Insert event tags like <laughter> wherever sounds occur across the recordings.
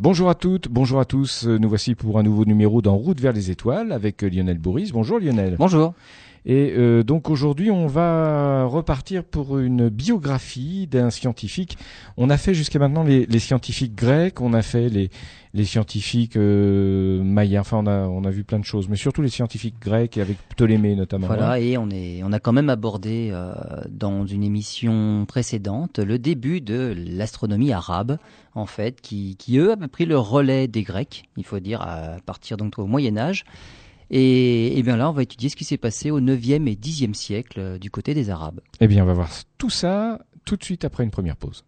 Bonjour à toutes, bonjour à tous. Nous voici pour un nouveau numéro dans Route vers les étoiles avec Lionel Bourris. Bonjour Lionel. Bonjour. Et euh, donc aujourd'hui, on va repartir pour une biographie d'un scientifique. On a fait jusqu'à maintenant les, les, scientifiques grecs, on a fait les, les scientifiques euh. Enfin, on a, on a vu plein de choses, mais surtout les scientifiques grecs avec Ptolémée notamment. Voilà, et on est, on a quand même abordé euh, dans une émission précédente le début de l'astronomie arabe, en fait, qui, qui eux avaient pris le relais des Grecs, il faut dire à partir donc au Moyen Âge. Et, et, bien là, on va étudier ce qui s'est passé au 9e et 10e siècle euh, du côté des Arabes. Eh bien, on va voir tout ça tout de suite après une première pause.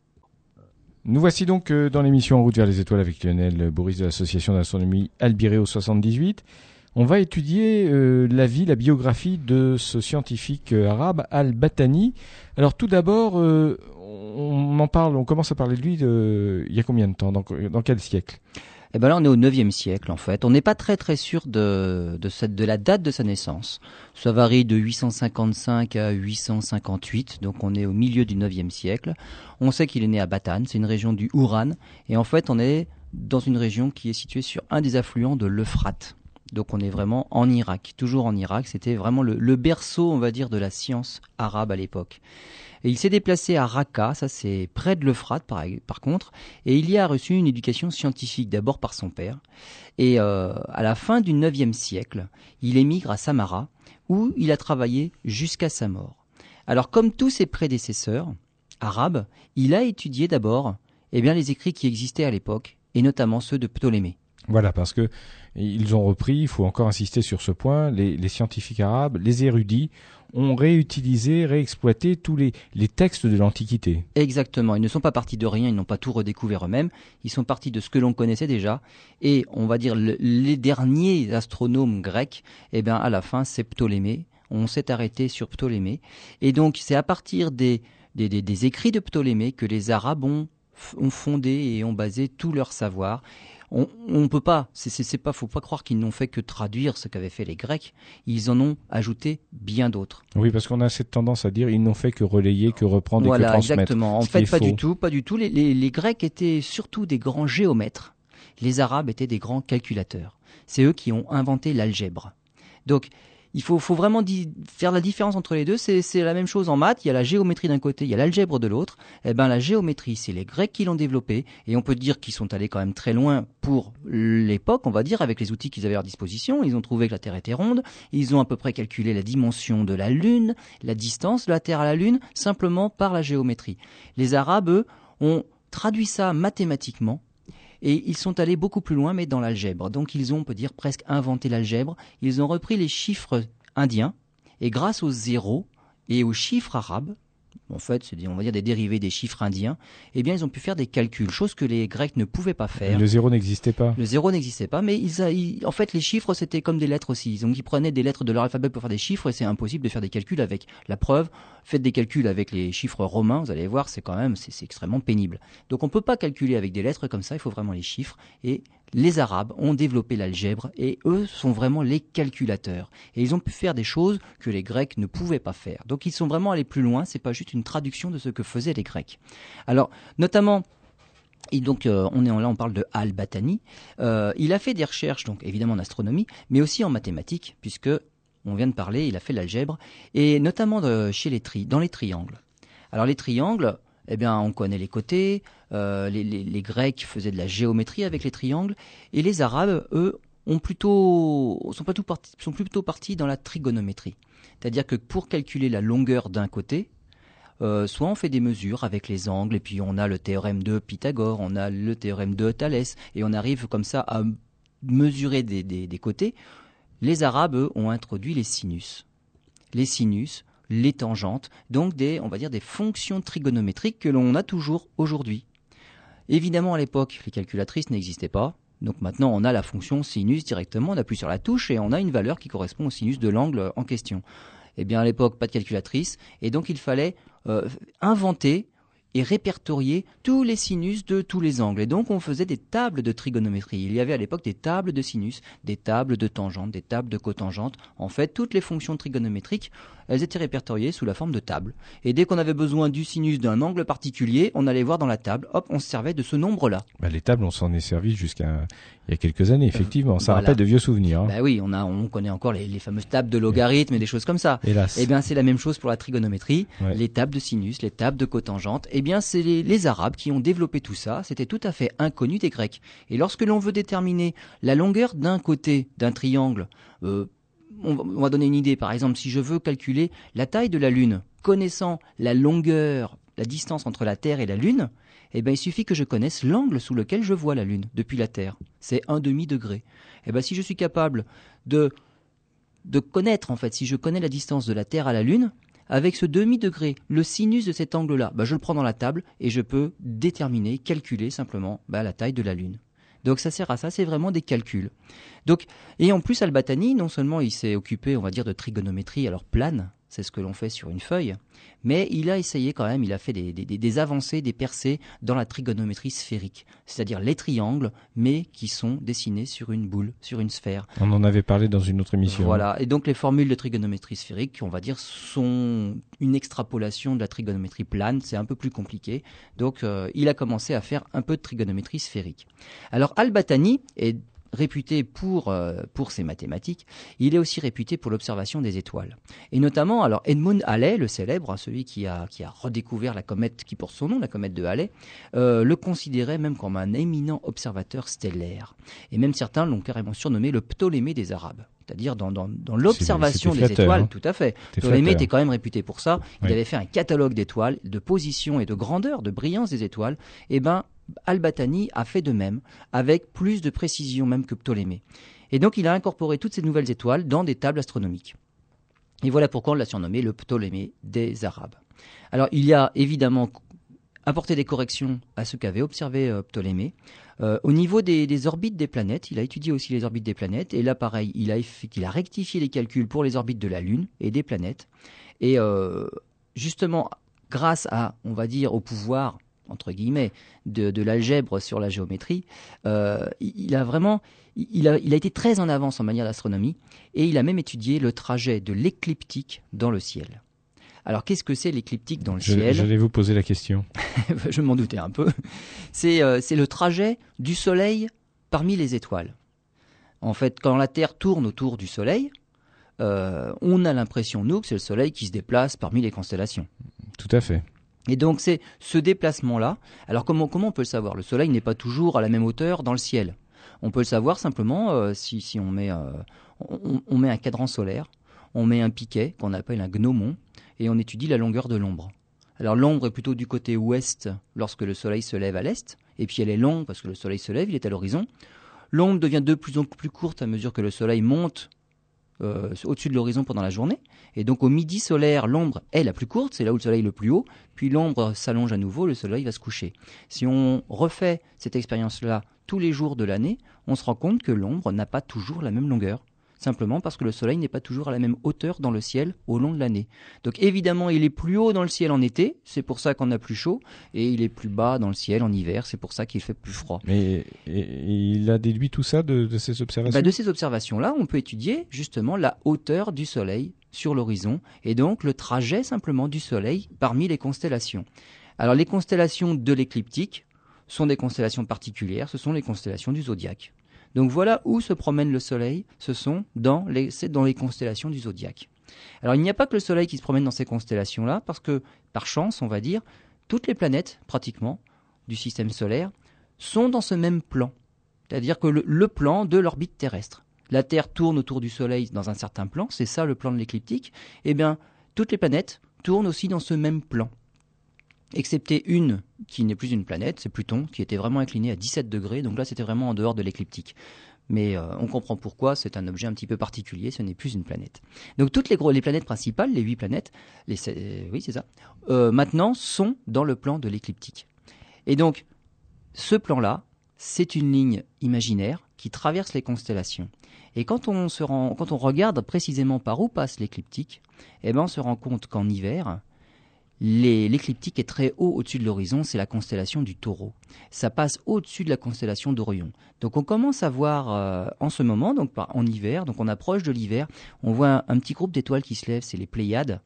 Nous voici donc euh, dans l'émission En route vers les étoiles avec Lionel Boris de l'association d'astronomie Albireo 78. On va étudier euh, la vie, la biographie de ce scientifique arabe Al-Batani. Alors tout d'abord, on en parle, on commence à parler de lui il y a combien de temps, dans quel siècle? Eh ben là, on est au 9e siècle en fait. On n'est pas très très sûr de, de, cette, de la date de sa naissance. Ça varie de 855 à 858, donc on est au milieu du 9e siècle. On sait qu'il est né à Batan, c'est une région du Ouran, et en fait on est dans une région qui est située sur un des affluents de l'Euphrate. Donc on est vraiment en Irak, toujours en Irak. C'était vraiment le, berceau, on va dire, de la science arabe à l'époque. Et il s'est déplacé à Raqqa, ça c'est près de l'Euphrate par, par, contre, et il y a reçu une éducation scientifique d'abord par son père. Et euh, à la fin du 9e siècle, il émigre à Samara, où il a travaillé jusqu'à sa mort. Alors comme tous ses prédécesseurs arabes, il a étudié d'abord eh bien, les écrits qui existaient à l'époque, et notamment ceux de Ptolémée. Voilà, parce que ils ont repris, il faut encore insister sur ce point, les, scientifiques arabes, les érudits ont réutilisé, réexploité tous les, textes de l'Antiquité. Exactement, ils ne sont pas partis de rien, ils n'ont pas tout redécouvert eux-mêmes, ils sont partis de ce que l'on connaissait déjà, et on va dire le, les derniers astronomes grecs, eh bien à la fin c'est Ptolémée, on s'est arrêté sur Ptolémée, et donc c'est à partir des, des, écrits de Ptolémée que les Arabes ont fondé et ont basé tout leur savoir on, on peut pas, c'est pas, faut pas croire qu'ils n'ont fait que traduire ce qu'avaient fait les Grecs. Ils en ont ajouté bien d'autres. Oui, parce qu'on a cette tendance à dire ils n'ont fait que relayer, que reprendre voilà, et que transmettre. exactement. En fait, pas faux. du tout, pas du tout. Les, les, les Grecs étaient surtout des grands géomètres. Les Arabes étaient des grands calculateurs. C'est eux qui ont inventé l'algèbre. Donc, il faut, faut vraiment faire la différence entre les deux. C'est la même chose en maths. Il y a la géométrie d'un côté, il y a l'algèbre de l'autre. Eh ben, la géométrie, c'est les Grecs qui l'ont développée. Et on peut dire qu'ils sont allés quand même très loin pour l'époque, on va dire, avec les outils qu'ils avaient à leur disposition. Ils ont trouvé que la Terre était ronde. Ils ont à peu près calculé la dimension de la Lune, la distance de la Terre à la Lune, simplement par la géométrie. Les Arabes, eux, ont traduit ça mathématiquement et ils sont allés beaucoup plus loin, mais dans l'algèbre. Donc ils ont, on peut dire, presque inventé l'algèbre. Ils ont repris les chiffres indiens, et grâce aux zéros et aux chiffres arabes, en fait, c'est on va dire des dérivés des chiffres indiens, eh bien, ils ont pu faire des calculs, chose que les Grecs ne pouvaient pas faire. Le zéro n'existait pas. Le zéro n'existait pas, mais ils, a, ils, en fait, les chiffres c'était comme des lettres aussi. Donc, ils prenaient des lettres de leur alphabet pour faire des chiffres, et c'est impossible de faire des calculs avec. La preuve, faites des calculs avec les chiffres romains, vous allez voir, c'est quand même, c'est extrêmement pénible. Donc, on peut pas calculer avec des lettres comme ça. Il faut vraiment les chiffres. Et les Arabes ont développé l'algèbre et eux sont vraiment les calculateurs. Et ils ont pu faire des choses que les Grecs ne pouvaient pas faire. Donc ils sont vraiment allés plus loin, c'est pas juste une traduction de ce que faisaient les Grecs. Alors, notamment, et donc, euh, on est là, on parle de Al-Batani. Euh, il a fait des recherches, donc évidemment en astronomie, mais aussi en mathématiques, puisque on vient de parler, il a fait l'algèbre, et notamment de, chez les dans les triangles. Alors les triangles, eh bien, on connaît les côtés. Euh, les, Grecs faisaient de la géométrie avec les triangles, et les Arabes, eux, ont plutôt sont pas tout partis, sont plutôt partis dans la trigonométrie. C'est-à-dire que pour calculer la longueur d'un côté, euh, soit on fait des mesures avec les angles, et puis on a le théorème de Pythagore, on a le théorème de Thalès, et on arrive comme ça à mesurer des, des, des côtés. Les Arabes, eux, ont introduit les sinus. Les sinus, les tangentes, donc des, on va dire, des fonctions trigonométriques que l'on a toujours aujourd'hui. Évidemment, à l'époque, les calculatrices n'existaient pas. Donc maintenant, on a la fonction sinus directement, on appuie sur la touche et on a une valeur qui correspond au sinus de l'angle en question. Eh bien, à l'époque, pas de calculatrice, et donc il fallait euh, inventer et répertorier tous les sinus de tous les angles. Et donc on faisait des tables de trigonométrie. Il y avait à l'époque des tables de sinus, des tables de tangentes, des tables de cotangentes. En fait, toutes les fonctions trigonométriques, elles étaient répertoriées sous la forme de tables. Et dès qu'on avait besoin du sinus d'un angle particulier, on allait voir dans la table, hop, on se servait de ce nombre-là. Bah, les tables, on s'en est servi jusqu'à il y a quelques années, effectivement. Ça voilà. rappelle de vieux souvenirs. hein. Bah oui, on a, on connaît encore les, les fameuses tables de logarithmes et des choses comme ça. Hélas. Eh bien, c'est la même chose pour la trigonométrie. Ouais. Les tables de sinus, les tables de cotangentes. Eh bien, c'est les, les Arabes qui ont développé tout ça. C'était tout à fait inconnu des Grecs. Et lorsque l'on veut déterminer la longueur d'un côté d'un triangle, euh, on, va, on va donner une idée. Par exemple, si je veux calculer la taille de la Lune, connaissant la longueur, la distance entre la Terre et la Lune, eh ben, il suffit que je connaisse l'angle sous lequel je vois la Lune depuis la Terre. C'est un demi-degré. Eh ben, si je suis capable de, de connaître, en fait, si je connais la distance de la Terre à la Lune, avec ce demi-degré, le sinus de cet angle-là, ben, je le prends dans la table et je peux déterminer, calculer simplement ben, la taille de la Lune. Donc ça sert à ça, c'est vraiment des calculs. Donc, et en plus, Albatani, non seulement il s'est occupé, on va dire, de trigonométrie, alors plane, c'est ce que l'on fait sur une feuille, mais il a essayé quand même, il a fait des, des, des avancées, des percées dans la trigonométrie sphérique, c'est-à-dire les triangles, mais qui sont dessinés sur une boule, sur une sphère. On en avait parlé dans une autre émission. Voilà, et donc les formules de trigonométrie sphérique, on va dire, sont une extrapolation de la trigonométrie plane, c'est un peu plus compliqué. Donc euh, il a commencé à faire un peu de trigonométrie sphérique. Alors Al-Batani est réputé pour, euh, pour ses mathématiques, il est aussi réputé pour l'observation des étoiles. Et notamment, alors Edmund Halley, le célèbre, hein, celui qui a, qui a redécouvert la comète qui porte son nom, la comète de Halley, euh, le considérait même comme un éminent observateur stellaire. Et même certains l'ont carrément surnommé le Ptolémée des Arabes. C'est-à-dire dans, dans, dans l'observation des étoiles, hein. tout à fait. Ptolémée était quand même réputé pour ça. Il Oui. avait fait un catalogue d'étoiles, de position et de grandeur, de brillance des étoiles. Et ben, Al-Batani a fait de même, avec plus de précision même que Ptolémée. Et donc il a incorporé toutes ces nouvelles étoiles dans des tables astronomiques. Et voilà pourquoi on l'a surnommé le Ptolémée des Arabes. Alors il y a évidemment apporté des corrections à ce qu'avait observé euh, Ptolémée. Euh, au niveau des, orbites des planètes, il a étudié aussi les orbites des planètes, et là pareil, il a, il a rectifié les calculs pour les orbites de la Lune et des planètes. Et euh, justement, grâce à, on va dire, au pouvoir entre guillemets de, de l'algèbre sur la géométrie, euh, il a vraiment, il a, il a été très en avance en matière d'astronomie, et il a même étudié le trajet de l'écliptique dans le ciel. Alors qu'est-ce que c'est l'écliptique dans le Je- ciel? J'allais vous poser la question. <laughs> je m'en doutais un peu. C'est euh, c'est le trajet du Soleil parmi les étoiles. En fait, quand la Terre tourne autour du Soleil, euh, on a l'impression, nous, que c'est le Soleil qui se déplace parmi les constellations. Tout à fait. Et donc c'est ce déplacement-là. Alors comment, on peut le savoir? Le Soleil n'est pas toujours à la même hauteur dans le ciel. On peut le savoir simplement euh, si, on, met, euh, on met un cadran solaire, on met un piquet qu'on appelle un gnomon, et on étudie la longueur de l'ombre. Alors l'ombre est plutôt du côté ouest lorsque le Soleil se lève à l'est, et puis elle est longue parce que le Soleil se lève, il est à l'horizon. L'ombre devient de plus en plus courte à mesure que le Soleil monte euh, au-dessus de l'horizon pendant la journée. Et donc au midi solaire, l'ombre est la plus courte, c'est là où le soleil est le plus haut, puis l'ombre s'allonge à nouveau, le soleil va se coucher. Si on refait cette expérience-là tous les jours de l'année, on se rend compte que l'ombre n'a pas toujours la même longueur. Simplement parce que le soleil n'est pas toujours à la même hauteur dans le ciel au long de l'année. Donc évidemment, il est plus haut dans le ciel en été, c'est pour ça qu'on a plus chaud, et il est plus bas dans le ciel en hiver, c'est pour ça qu'il fait plus froid. Mais il a déduit tout ça de, de ces observations Bah, de ces observations-là, on peut étudier justement la hauteur du Soleil sur l'horizon et donc le trajet simplement du Soleil parmi les constellations. Alors les constellations de l'écliptique sont des constellations particulières, ce sont les constellations du zodiaque. Donc voilà où se promène le Soleil, ce sont dans les, c'est dans les constellations du zodiaque. Alors il n'y a pas que le Soleil qui se promène dans ces constellations-là, parce que par chance, on va dire, toutes les planètes, pratiquement, du système solaire, sont dans ce même plan. C'est-à-dire que le, le plan de l'orbite terrestre. La Terre tourne autour du Soleil dans un certain plan, c'est ça le plan de l'écliptique. Eh bien, toutes les planètes tournent aussi dans ce même plan. Excepté une qui n'est plus une planète, c'est Pluton, qui était vraiment incliné à 17 degrés, donc là c'était vraiment en dehors de l'écliptique. Mais euh, on comprend pourquoi, c'est un objet un petit peu particulier, ce n'est plus une planète. Donc toutes les, gros, planètes principales, les huit planètes, les, euh, oui c'est ça, euh, maintenant sont dans le plan de l'écliptique. Et donc, ce plan-là, c'est une ligne imaginaire qui traverse les constellations. Et quand on, se rend, quand on regarde précisément par où passe l'écliptique, eh ben on se rend compte qu'en hiver, l'écliptique est très haut au-dessus de l'horizon, c'est la constellation du taureau. Ça passe au-dessus de la constellation d'Orion. Donc on commence à voir euh, en ce moment, donc en hiver, donc on approche de l'hiver, on voit un, petit groupe d'étoiles qui se lève, c'est les Pléiades.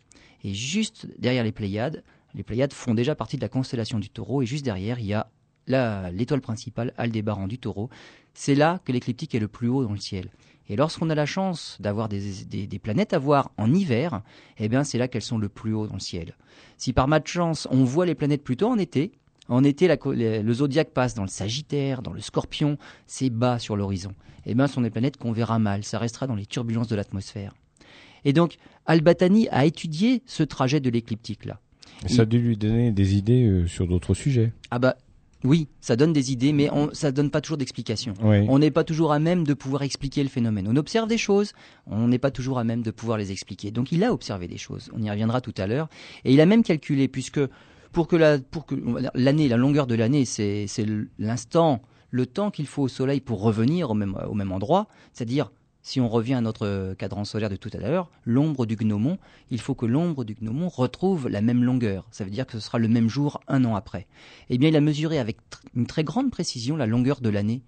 Et juste derrière les Pléiades, les Pléiades font déjà partie de la constellation du taureau, et juste derrière, il y a l'étoile principale, Aldébaran du taureau. C'est là que l'écliptique est le plus haut dans le ciel. Et lorsqu'on a la chance d'avoir des, planètes à voir en hiver, eh bien c'est là qu'elles sont le plus haut dans le ciel. Si par chance on voit les planètes plutôt en été, en été le zodiaque passe dans le Sagittaire, dans le Scorpion, c'est bas sur l'horizon. Eh bien ce sont des planètes qu'on verra mal, ça restera dans les turbulences de l'atmosphère. Et donc Albatani a étudié ce trajet de l'écliptique là. Ça a dû lui donner des idées euh, sur d'autres sujets. Ah bah oui, ça donne des idées, mais on, ça donne pas toujours d'explications. On n'est pas toujours à même de pouvoir expliquer le phénomène. On observe des choses, on n'est pas toujours à même de pouvoir les expliquer. Donc il a observé des choses. On y reviendra tout à l'heure. Et il a même calculé, puisque pour que la, pour que l'année, la longueur de l'année, c'est, l'instant, le temps qu'il faut au Soleil pour revenir au même, au même endroit, c'est-à-dire si on revient à notre cadran solaire de tout à l'heure, l'ombre du gnomon, il faut que l'ombre du gnomon retrouve la même longueur. Ça veut dire que ce sera le même jour un an après. Eh bien, il a mesuré avec une très grande précision la longueur de l'année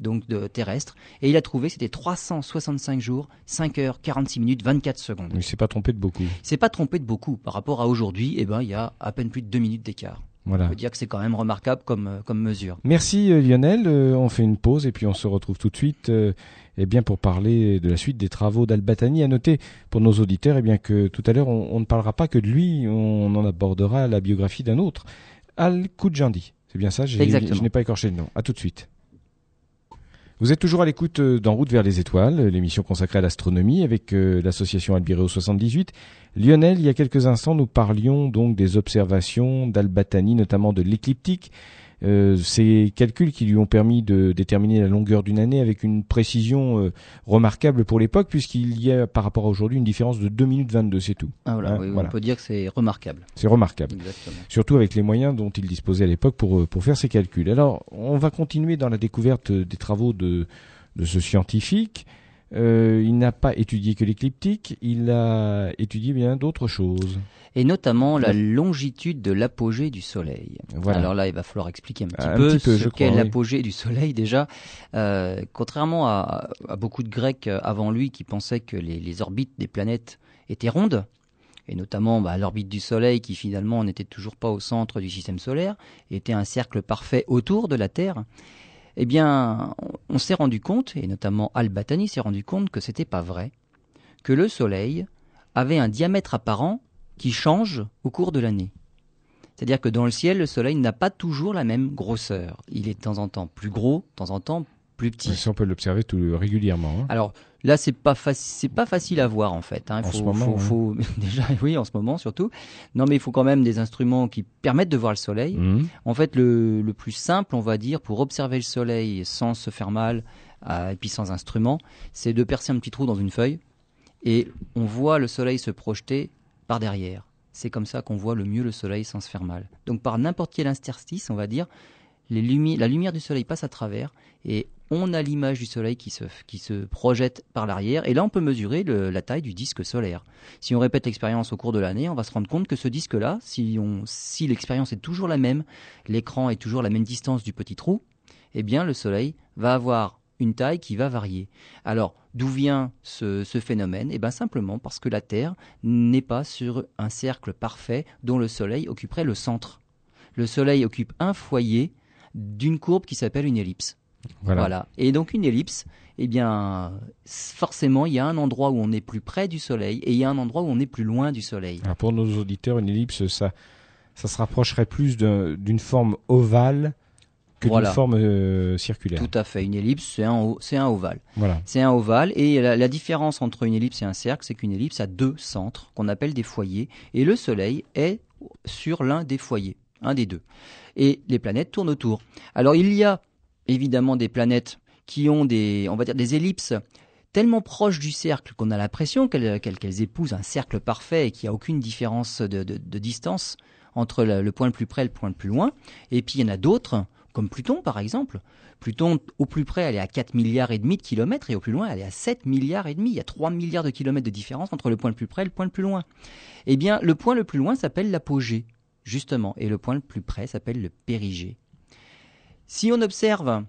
donc de terrestre, et il a trouvé c'était 365 jours, 5 heures, 46 minutes, 24 secondes. Il s'est pas trompé de beaucoup. Il s'est pas trompé de beaucoup par rapport à aujourd'hui. Eh ben, il y a à peine plus de 2 minutes d'écart. Voilà. On peut dire que c'est quand même remarquable comme, euh, comme mesure. Merci euh, Lionel. Euh, on fait une pause et puis on se retrouve tout de suite eh bien, pour parler de la suite des travaux d'Albatani. À noter pour nos auditeurs eh bien, que tout à l'heure, on, ne parlera pas que de lui, on en abordera la biographie d'un autre, Al-Koudjandi. C'est bien ça Je n'ai pas écorché le nom. À tout de suite. Vous êtes toujours à l'écoute euh, d'En route vers les étoiles, l'émission consacrée à l'astronomie avec euh, l'association Albireo 78. Lionel, il y a quelques instants, nous parlions donc des observations d'Albatani, notamment de l'écliptique. Euh, ces calculs qui lui ont permis de déterminer la longueur d'une année avec une précision euh, remarquable pour l'époque, puisqu'il y a par rapport à aujourd'hui une différence de 2 minutes 22, c'est tout. Ah voilà, hein, on peut dire que c'est remarquable. C'est remarquable. Surtout avec les moyens dont il disposait à l'époque pour, euh, pour faire ces calculs. Alors, on va continuer dans la découverte des travaux de, de ce scientifique. Euh, il n'a pas étudié que l'écliptique, il a étudié bien d'autres choses. Et notamment la longitude de l'apogée du Soleil. Alors là, il va falloir expliquer un petit peu ce qu'est l'apogée du Soleil déjà. Euh, contrairement à, beaucoup de Grecs avant lui qui pensaient que les, orbites des planètes étaient rondes, et notamment bah, l'orbite du Soleil qui finalement n'était toujours pas au centre du système solaire, était un cercle parfait autour de la Terre eh bien, on s'est rendu compte, et notamment Al-Batani s'est rendu compte que c'était pas vrai, que le Soleil avait un diamètre apparent qui change au cours de l'année. C'est-à-dire que dans le ciel, le Soleil n'a pas toujours la même grosseur. Il est de temps en temps plus gros, de temps en temps plus petit. ça, on peut l'observer tout régulièrement. Hein. Alors là, c'est pas c'est pas facile à voir en fait. Hein. en ce moment, faut, <laughs> déjà, oui, en ce moment surtout. Non, mais il faut quand même des instruments qui permettent de voir le soleil. Mmh. En fait, le, le, plus simple, on va dire, pour observer le soleil sans se faire mal euh, et puis sans instrument, c'est de percer un petit trou dans une feuille et on voit le soleil se projeter par derrière. C'est comme ça qu'on voit le mieux le soleil sans se faire mal. Donc par n'importe quel interstice, on va dire, la lumière du soleil passe à travers et on a l'image du Soleil qui se, projette par l'arrière, et là on peut mesurer la taille du disque solaire. Si on répète l'expérience au cours de l'année, on va se rendre compte que ce disque-là, si, si l'expérience est toujours la même, l'écran est toujours la même distance du petit trou, eh bien le Soleil va avoir une taille qui va varier. Alors, d'où vient ce, ce phénomène? Eh bien simplement parce que la Terre n'est pas sur un cercle parfait dont le Soleil occuperait le centre. Le Soleil occupe un foyer d'une courbe qui s'appelle une ellipse. Voilà. Et donc une ellipse, eh bien, forcément, il y a un endroit où on est plus près du Soleil et il y a un endroit où on est plus loin du Soleil. pour nos auditeurs, une ellipse, ça, ça se rapprocherait plus d'une forme ovale que d'une forme euh, circulaire. Tout à fait. Une ellipse, c'est un, un ovale. Voilà. C'est un ovale. Et la, la, différence entre une ellipse et un cercle, c'est qu'une ellipse a deux centres qu'on appelle des foyers. Et le Soleil est sur l'un des foyers, un des deux. Et les planètes tournent autour. Alors il y a évidemment des planètes qui ont des, on va dire, des ellipses tellement proches du cercle qu'on a l'impression qu'elles épousent un cercle parfait et qu'il n'y a aucune différence de, distance entre le, point le plus près et le point le plus loin. Et puis il y en a d'autres comme Pluton par exemple. Pluton, au plus près, elle est à 4 milliards et demi de kilomètres et au plus loin, elle est à 7 milliards et demi. Il y a 3 milliards de kilomètres de différence entre le point le plus près et le point le plus loin. Eh bien, le point le plus loin s'appelle l'apogée, justement, et le point le plus près s'appelle le périgée. Si on observe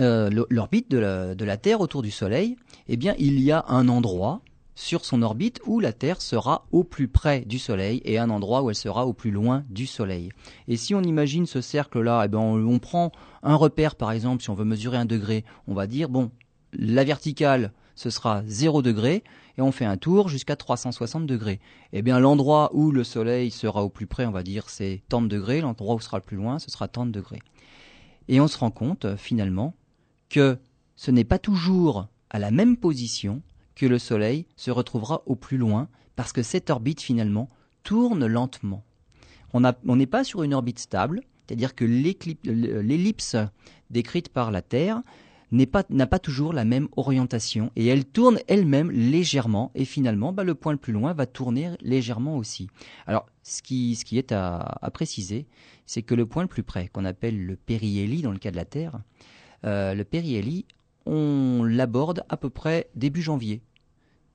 euh, l'orbite de la, Terre autour du Soleil, eh bien, il y a un endroit sur son orbite où la Terre sera au plus près du Soleil et un endroit où elle sera au plus loin du Soleil. Et si on imagine ce cercle-là, eh ben on, prend un repère par exemple, si on veut mesurer un degré, on va dire, bon, la verticale, ce sera 0 degré, et on fait un tour jusqu'à 360 degrés. Eh bien, l'endroit où le Soleil sera au plus près, on va dire, c'est tant de degrés, l'endroit où sera le plus loin, ce sera tant de degrés. Et on se rend compte, finalement, que ce n'est pas toujours à la même position que le Soleil se retrouvera au plus loin, parce que cette orbite finalement tourne lentement. On n'est pas sur une orbite stable, c'est-à-dire que l'ellipse décrite par la Terre n'a pas, pas, toujours la même orientation et elle tourne elle-même légèrement et finalement bah, le point le plus loin va tourner légèrement aussi. Alors ce qui, ce qui est à, préciser, c'est que le point le plus près, qu'on appelle le périhélie dans le cas de la Terre, euh, le périhélie, on l'aborde à peu près début janvier.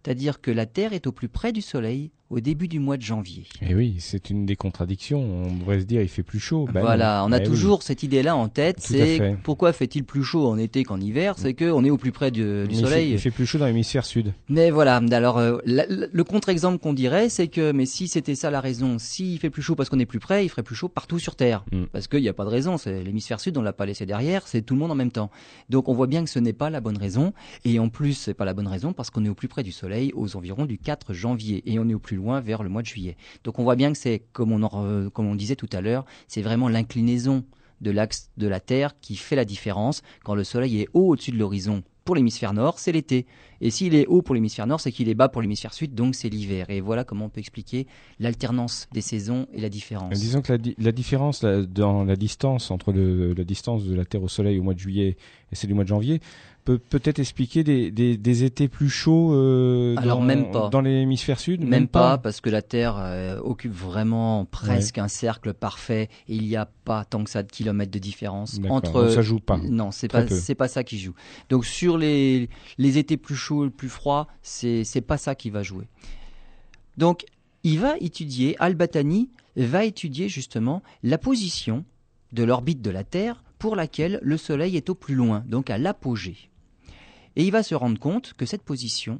C'est-à-dire que la Terre est au plus près du Soleil au début du mois de janvier. Et eh oui, c'est une des contradictions. On devrait se dire il fait plus chaud. Ben voilà, on a eh toujours cette idée-là en tête. C'est pourquoi fait-il plus chaud en été qu'en hiver? C'est qu'on est au plus près du, soleil. Il fait, plus chaud dans l'hémisphère sud. Mais voilà. Alors euh, le contre-exemple qu'on dirait, c'est que mais si c'était ça la raison, s'il fait plus chaud parce qu'on est plus près, il ferait plus chaud partout sur Terre. Mm. Parce qu'il n'y a pas de raison. C'est l'hémisphère sud, on l'a pas laissé derrière. C'est tout le monde en même temps. Donc on voit bien que ce n'est pas la bonne raison. Et en plus, c'est pas la bonne raison parce qu'on est au plus près du soleil aux environs du 4 janvier et on est au plus loin vers le mois de juillet. Donc on voit bien que c'est, comme on, disait tout à l'heure, c'est vraiment l'inclinaison de l'axe de la Terre qui fait la différence. Quand le Soleil est haut au-dessus de l'horizon pour l'hémisphère nord, c'est l'été. Et s'il est haut pour l'hémisphère nord, c'est qu'il est bas pour l'hémisphère sud, donc c'est l'hiver. Et voilà comment on peut expliquer l'alternance des saisons et la différence. Disons que la, différence dans la distance entre la distance de la Terre au Soleil au mois de juillet et celle du mois de janvier, peut peut-être expliquer des, des, des, étés plus chauds euh, Alors dans, même pas. dans l'hémisphère sud? Même, pas, parce que la Terre euh, occupe vraiment presque un cercle parfait et il n'y a pas tant que ça de kilomètres de différence entre. Donc ça joue pas. Non, c'est pas c'est pas ça qui joue. Donc sur les les étés plus chauds, plus froids, c'est pas ça qui va jouer. Donc il va étudier Al-Batani va étudier justement la position de l'orbite de la Terre pour laquelle le Soleil est au plus loin, donc à l'apogée. Et il va se rendre compte que cette position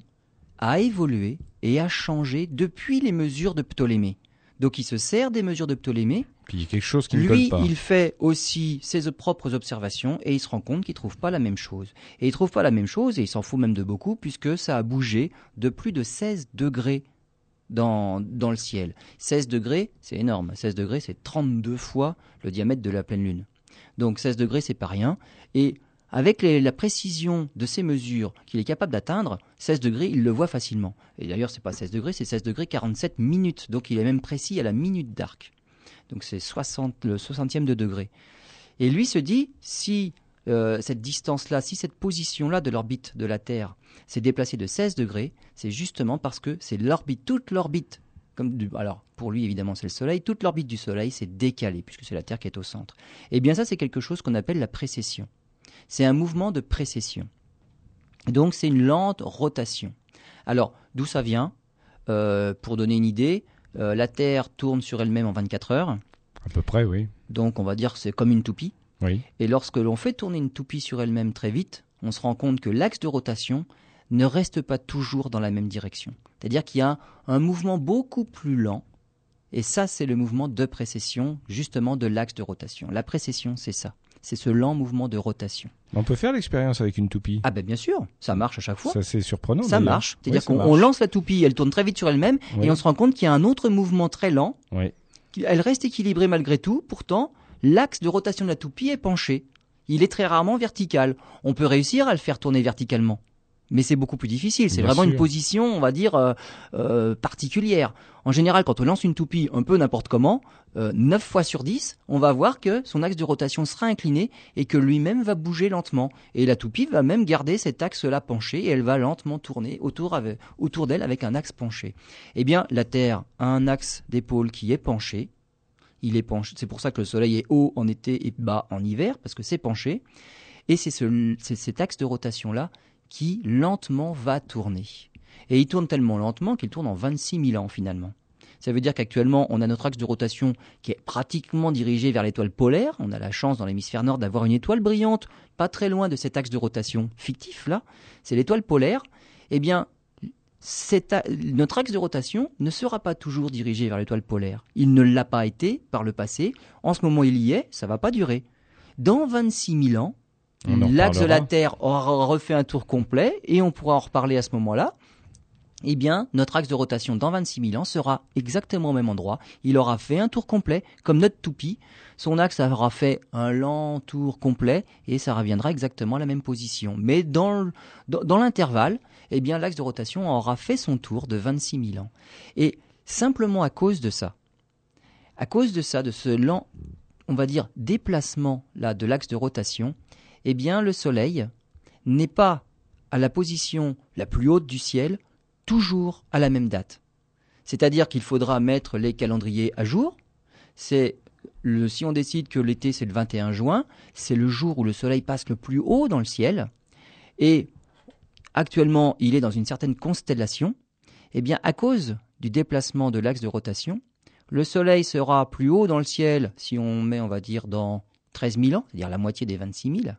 a évolué et a changé depuis les mesures de Ptolémée. Donc il se sert des mesures de Ptolémée. Puis il y a quelque chose qui Lui, pas. il fait aussi ses propres observations et il se rend compte qu'il trouve pas la même chose. Et il trouve pas la même chose et il s'en fout même de beaucoup puisque ça a bougé de plus de 16 degrés dans, dans le ciel. 16 degrés, c'est énorme. 16 degrés, c'est 32 fois le diamètre de la pleine lune. Donc 16 degrés, c'est pas rien. Et avec la précision de ces mesures qu'il est capable d'atteindre, 16 degrés, il le voit facilement. Et d'ailleurs, c'est pas 16 degrés, c'est 16 degrés 47 minutes. Donc il est même précis à la minute d'arc. Donc c'est 60, le 60e de degré. Et lui se dit, si euh, cette distance-là, si cette position-là de l'orbite de la Terre s'est déplacée de 16 degrés, c'est justement parce que c'est l'orbite, toute l'orbite alors pour lui évidemment c'est le Soleil, toute l'orbite du Soleil s'est décalée puisque c'est la Terre qui est au centre. Et eh bien ça c'est quelque chose qu'on appelle la précession. C'est un mouvement de précession. Donc c'est une lente rotation. Alors d'où ça vient? Euh, Pour donner une idée, euh, la Terre tourne sur elle-même en 24 heures. À peu près, oui. Donc on va dire que c'est comme une toupie. Oui. Et lorsque l'on fait tourner une toupie sur elle-même très vite, on se rend compte que l'axe de rotation ne reste pas toujours dans la même direction. C'est-à-dire qu'il y a un mouvement beaucoup plus lent, et ça c'est le mouvement de précession, justement de l'axe de rotation. La précession, c'est ça. C'est ce lent mouvement de rotation. On peut faire l'expérience avec une toupie. Ah ben bien sûr, ça marche à chaque fois. Ça c'est surprenant. Ça marche. C'est-à-dire qu'on lance la toupie, elle tourne très vite sur elle-même, et on se rend compte qu'il y a un autre mouvement très lent. Elle reste équilibrée malgré tout. Pourtant, l'axe de rotation de la toupie est penché. Il est très rarement vertical. On peut réussir à le faire tourner verticalement mais c'est beaucoup plus difficile. C'est vraiment une position, on va dire, euh, euh, particulière. En général, quand on lance une toupie un peu n'importe comment, euh, 9 fois sur 10, on va voir que son axe de rotation sera incliné et que lui-même va bouger lentement. Et la toupie va même garder cet axe-là penché et elle va lentement tourner autour, autour d'elle avec un axe penché. Eh bien, la Terre a un axe d'épaule qui est penché. il est penché. C'est pour ça que le Soleil est haut en été et bas en hiver, parce que c'est penché. Et c'est ce, cet axe de rotation-là qui lentement va tourner. Et il tourne tellement lentement qu'il tourne en 26 000 ans finalement. Ça veut dire qu'actuellement, on a notre axe de rotation qui est pratiquement dirigé vers l'étoile polaire. On a la chance dans l'hémisphère nord d'avoir une étoile brillante, pas très loin de cet axe de rotation fictif là. C'est l'étoile polaire. Eh bien, notre axe de rotation ne sera pas toujours dirigé vers l'étoile polaire. Il ne l'a pas été par le passé. En ce moment, il y est. Ça va pas durer. Dans 26 000 ans, l'axe de la Terre aura refait un tour complet et on pourra en reparler à ce moment-là eh bien, notre axe de rotation dans 26 000 ans sera exactement au même endroit. Il aura fait un tour complet, comme notre toupie. Son axe aura fait un lent tour complet et ça reviendra exactement à la même position. Mais dans, l'intervalle, eh bien, l'axe de rotation aura fait son tour de 26 000 ans. Et simplement à cause de ça, à cause de ça, de ce lent, on va dire, déplacement là de l'axe de rotation, eh bien, le Soleil n'est pas à la position la plus haute du ciel toujours à la même date. C'est-à-dire qu'il faudra mettre les calendriers à jour. C'est si on décide que l'été c'est le 21 juin, c'est le jour où le soleil passe le plus haut dans le ciel. Et actuellement, il est dans une certaine constellation. Eh bien, à cause du déplacement de l'axe de rotation, le soleil sera plus haut dans le ciel si on met, on va dire, dans 13 000 ans, c'est-à-dire la moitié des 26 000.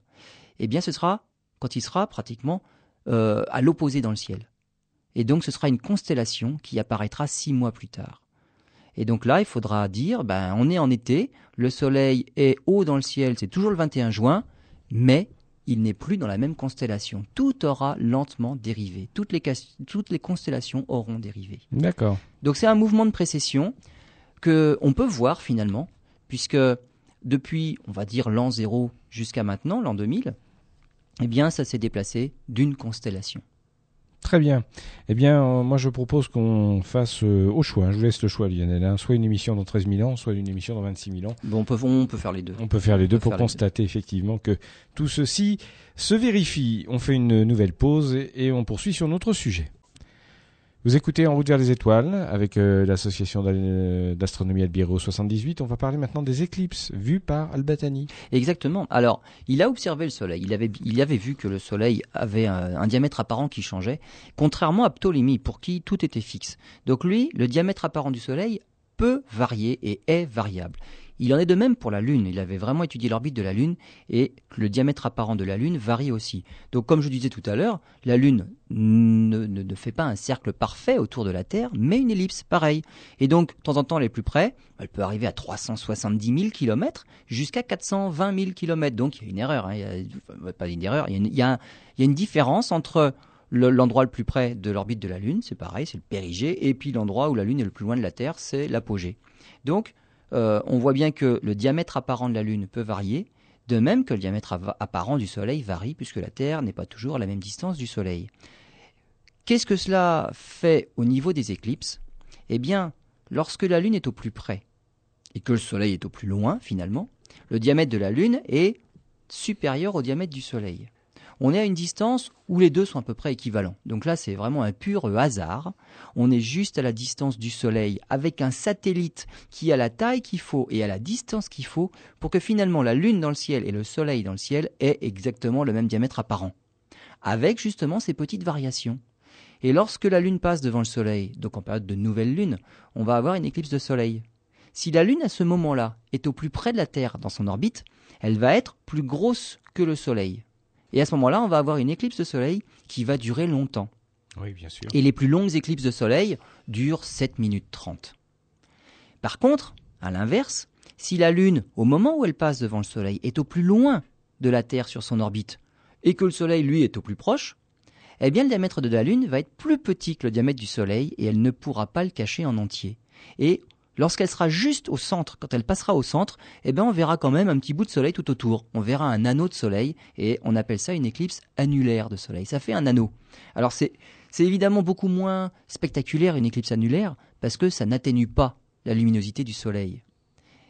Eh bien, ce sera quand il sera pratiquement euh, à l'opposé dans le ciel. Et donc ce sera une constellation qui apparaîtra six mois plus tard. Et donc là, il faudra dire, ben, on est en été, le soleil est haut dans le ciel, c'est toujours le 21 juin, mais il n'est plus dans la même constellation. Tout aura lentement dérivé. Toutes les, toutes les constellations auront dérivé. D'accord. Donc c'est un mouvement de précession que on peut voir finalement, puisque depuis, on va dire l'an 0 jusqu'à maintenant, l'an 2000, eh bien, ça s'est déplacé d'une constellation. Très bien. Eh bien, euh, moi, je propose qu'on fasse euh, au choix. Je vous laisse le choix, Lionel. Hein. Soit une émission dans 13 000 ans, soit une émission dans 26 000 ans. Bon, on, peut, on peut faire les deux. On peut faire les deux pour constater effectivement que tout ceci se vérifie. On fait une nouvelle pause et on poursuit sur notre sujet. Vous écoutez En route vers les étoiles avec euh, l'association euh, d'astronomie Albiro 78. On va parler maintenant des éclipses vues par Albatani. Exactement. Alors, il a observé le Soleil. Il avait, vu que le Soleil avait un, un, diamètre apparent qui changeait, contrairement à Ptolémée, pour qui tout était fixe. Donc lui, le diamètre apparent du Soleil peut varier et est variable. Il en est de même pour la Lune. Il avait vraiment étudié l'orbite de la Lune et le diamètre apparent de la Lune varie aussi. Donc comme je disais tout à l'heure, la Lune ne, ne, fait pas un cercle parfait autour de la Terre, mais une ellipse, pareil. Et donc, de temps en temps, les plus près, elle peut arriver à 370 000 km jusqu'à 420 000 km. Donc il y a une erreur. Hein. Il y a, pas une erreur, il y a une, il y a une différence entre l'endroit le, plus près de l'orbite de la Lune, c'est pareil, c'est le périgée, et puis l'endroit où la Lune est le plus loin de la Terre, c'est l'apogée. Donc, euh, on voit bien que le diamètre apparent de la Lune peut varier, de même que le diamètre apparent du Soleil varie, puisque la Terre n'est pas toujours à la même distance du Soleil. Qu'est-ce que cela fait au niveau des éclipses? Eh bien, lorsque la Lune est au plus près et que le Soleil est au plus loin, finalement, le diamètre de la Lune est supérieur au diamètre du Soleil on est à une distance où les deux sont à peu près équivalents. Donc là, c'est vraiment un pur hasard. On est juste à la distance du Soleil avec un satellite qui a la taille qu'il faut et à la distance qu'il faut pour que finalement la Lune dans le ciel et le Soleil dans le ciel aient exactement le même diamètre apparent. Avec justement ces petites variations. Et lorsque la Lune passe devant le Soleil, donc en période de nouvelle Lune, on va avoir une éclipse de Soleil. Si la Lune à ce moment-là est au plus près de la Terre dans son orbite, elle va être plus grosse que le Soleil. Et à ce moment-là, on va avoir une éclipse de soleil qui va durer longtemps. Oui, bien sûr. Et les plus longues éclipses de soleil durent 7 minutes 30. Par contre, à l'inverse, si la Lune, au moment où elle passe devant le Soleil, est au plus loin de la Terre sur son orbite, et que le Soleil, lui, est au plus proche, eh bien le diamètre de la Lune va être plus petit que le diamètre du Soleil et elle ne pourra pas le cacher en entier. Et Lorsqu'elle sera juste au centre, quand elle passera au centre, eh bien on verra quand même un petit bout de soleil tout autour. On verra un anneau de soleil et on appelle ça une éclipse annulaire de soleil. Ça fait un anneau. Alors c'est évidemment beaucoup moins spectaculaire une éclipse annulaire parce que ça n'atténue pas la luminosité du soleil.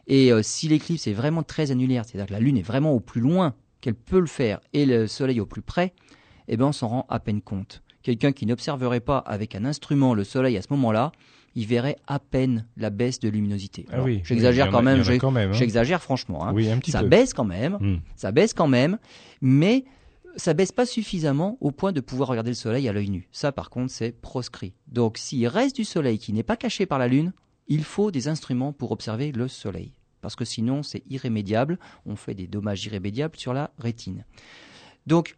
Et euh, si l'éclipse est vraiment très annulaire, c'est-à-dire que la lune est vraiment au plus loin qu'elle peut le faire et le soleil au plus près, eh bien on s'en rend à peine compte. quelqu'un qui n'observerait pas avec un instrument le soleil à ce moment-là, il verrait à peine la baisse de luminosité. Ah oui, j'exagère oui, quand même, hein. j'exagère franchement. hein. Oui, un petit ça peu. baisse quand même, Hmm. ça baisse quand même, mais ça baisse pas suffisamment au point de pouvoir regarder le soleil à l'œil nu. Ça, par contre, c'est proscrit. Donc, s'il reste du soleil qui n'est pas caché par la lune, il faut des instruments pour observer le soleil. Parce que sinon, c'est irrémédiable. On fait des dommages irrémédiables sur la rétine. Donc,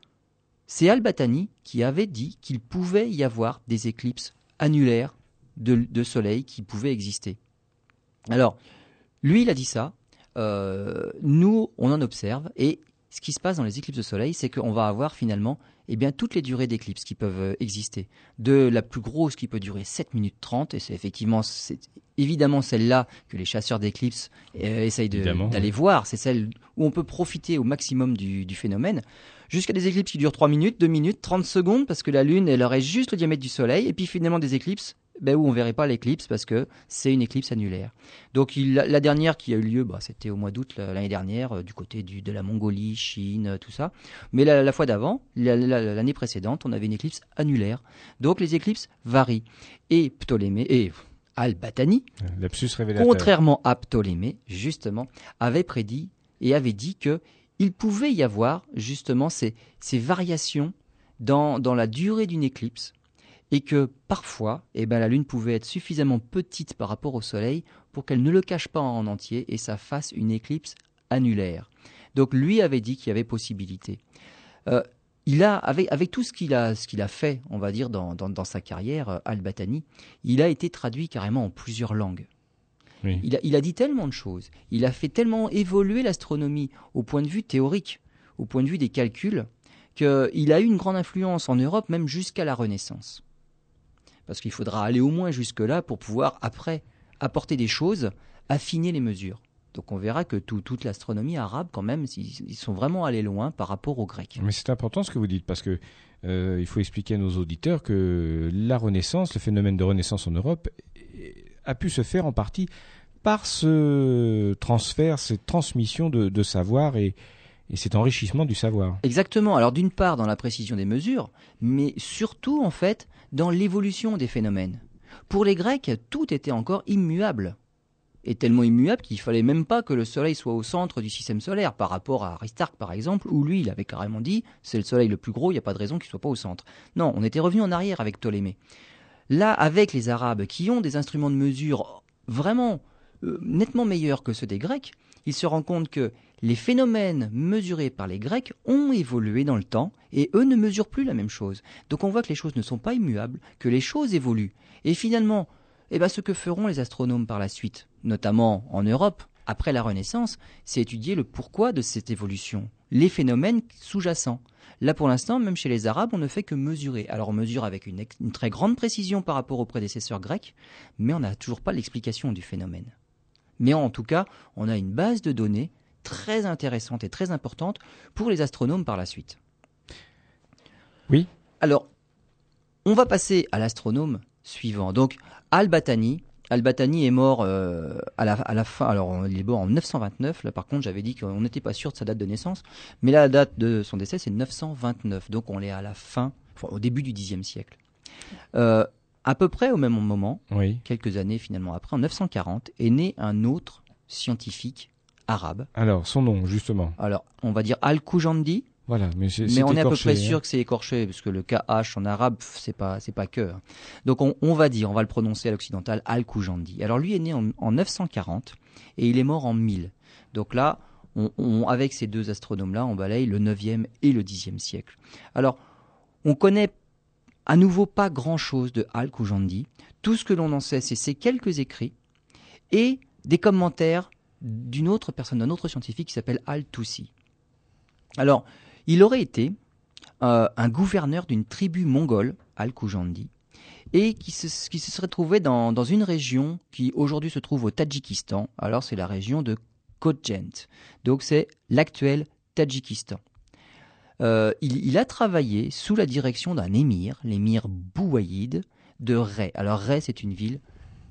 c'est Al-Batani qui avait dit qu'il pouvait y avoir des éclipses annulaires de, de soleil qui pouvaient exister. Alors, lui, il a dit ça. Euh, nous, on en observe. Et ce qui se passe dans les éclipses de soleil, c'est qu'on va avoir finalement eh bien, toutes les durées d'éclipses qui peuvent euh, exister. De la plus grosse qui peut durer 7 minutes 30, et c'est effectivement, c'est évidemment celle-là que les chasseurs d'éclipses euh, essayent d'aller voir. C'est celle où on peut profiter au maximum du, du phénomène. Jusqu'à des éclipses qui durent 3 minutes, 2 minutes, 30 secondes, parce que la Lune, elle aurait juste le diamètre du Soleil, et puis finalement des éclipses ben, où on verrait pas l'éclipse parce que c'est une éclipse annulaire. Donc il- la, dernière qui a eu lieu, bah, c'était au mois d'août la- l'année dernière, euh, du côté du, de la Mongolie, Chine, euh, tout ça. Mais la, la fois d'avant, la- la- l'année précédente, on avait une éclipse annulaire. Donc les éclipses varient. Et Ptolémée et Al-Batani, contrairement à Ptolémée, justement, avait prédit et avait dit que il pouvait y avoir justement ces, ces variations dans, dans la durée d'une éclipse et que parfois, eh ben, la Lune pouvait être suffisamment petite par rapport au Soleil pour qu'elle ne le cache pas en entier et ça fasse une éclipse annulaire. Donc lui avait dit qu'il y avait possibilité. Euh, il a, avec, avec tout ce qu'il a, fait, on va dire, dans, dans, dans sa carrière, euh, Al-Batani, il a été traduit carrément en plusieurs langues. Oui. Il a, il a dit tellement de choses, il a fait tellement évoluer l'astronomie au point de vue théorique, au point de vue des calculs, qu'il a eu une grande influence en Europe, même jusqu'à la Renaissance. Parce qu'il faudra aller au moins jusque-là pour pouvoir, après, apporter des choses, affiner les mesures. Donc on verra que tout- toute l'astronomie arabe, quand même, ils, sont vraiment allés loin par rapport aux Grecs. Mais c'est important ce que vous dites parce que euh, il faut expliquer à nos auditeurs que la Renaissance, le phénomène de Renaissance en Europe, a pu se faire en partie par ce transfert, cette transmission de, de savoir et, et cet enrichissement du savoir. Exactement. Alors d'une part dans la précision des mesures, mais surtout en fait dans l'évolution des phénomènes. Pour les Grecs, tout était encore immuable. Et tellement immuable qu'il fallait même pas que le Soleil soit au centre du système solaire, par rapport à Aristarque par exemple, où lui il avait carrément dit c'est le Soleil le plus gros, il n'y a pas de raison qu'il soit pas au centre. Non, on était revenu en arrière avec Ptolémée. Là, avec les Arabes qui ont des instruments de mesure vraiment euh, nettement meilleurs que ceux des Grecs, ils se rendent compte que les phénomènes mesurés par les Grecs ont évolué dans le temps et eux ne mesurent plus la même chose. Donc on voit que les choses ne sont pas immuables, que les choses évoluent. Et finalement, eh ben, ce que feront les astronomes par la suite, notamment en Europe, après la Renaissance, c'est étudier le pourquoi de cette évolution, les phénomènes sous-jacents. Là, pour l'instant, même chez les Arabes, on ne fait que mesurer. Alors, on mesure avec une, très grande précision par rapport aux prédécesseurs grecs, mais on n'a toujours pas l'explication du phénomène. Mais en tout cas, on a une base de données très intéressante et très importante pour les astronomes par la suite. Oui. Alors, on va passer à l'astronome suivant. Donc, Al-Batani. Al-Batani est mort euh, à, la, à la fin. Alors, il est mort en 929. Là, par contre, j'avais dit qu'on n'était pas sûr de sa date de naissance. Mais là, la date de son décès, c'est 929. Donc, on est à la fin, enfin, au début du Xe siècle. Euh, à peu près au même moment, Oui. quelques années finalement après, en 940, est né un autre scientifique arabe. Alors, son nom, justement. Alors, on va dire Al-Kujandi, Voilà. Mais, c'est- mais on est à peu près sûr hein. que c'est écorché, parce que le KH en arabe, c'est pas, c'est pas que. hein. Donc, on, on va dire, on va le prononcer à l'occidental, Al-Kujandi. Alors, lui est né en, en 940 et il est mort en 1000. Donc là, on, on- avec ces deux astronomes-là, on balaye le 9e et le 10e siècle. Alors, on connaît à nouveau pas grand-chose de Al-Kujandi. Tout ce que l'on en sait, c'est ces quelques écrits et des commentaires d'une autre personne, d'un autre scientifique qui s'appelle Al-Tusi. Alors, il aurait été euh, un gouverneur d'une tribu mongole, Al-Kujandi, et qui se, serait trouvé dans, une région qui aujourd'hui se trouve au Tadjikistan. Alors, c'est la région de Kotjent. Donc, c'est l'actuel Tadjikistan. Euh, il, il a travaillé sous la direction d'un émir, l'émir Bouaïd de Ray. Alors Ray, c'est une ville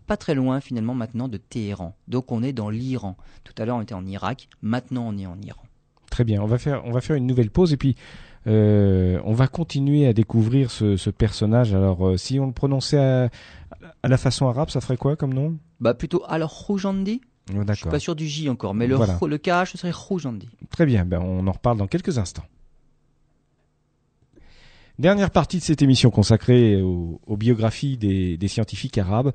pas très loin finalement maintenant de Téhéran. Donc on est dans l'Iran. Tout à l'heure on était en Irak, maintenant on est en Iran. Très bien. On va faire, on va faire une nouvelle pause et puis Euh, on va continuer à découvrir ce, ce personnage. Alors, euh, si on le prononçait à, à, la façon arabe, ça ferait quoi comme nom? Bah plutôt Al-Khoujandi. Oh, Je suis pas sûr du J encore, mais le, Voilà. le KH ce serait Khoujandi. Très bien, ben on en reparle dans quelques instants. Dernière partie de cette émission consacrée aux, aux biographies des, des scientifiques arabes.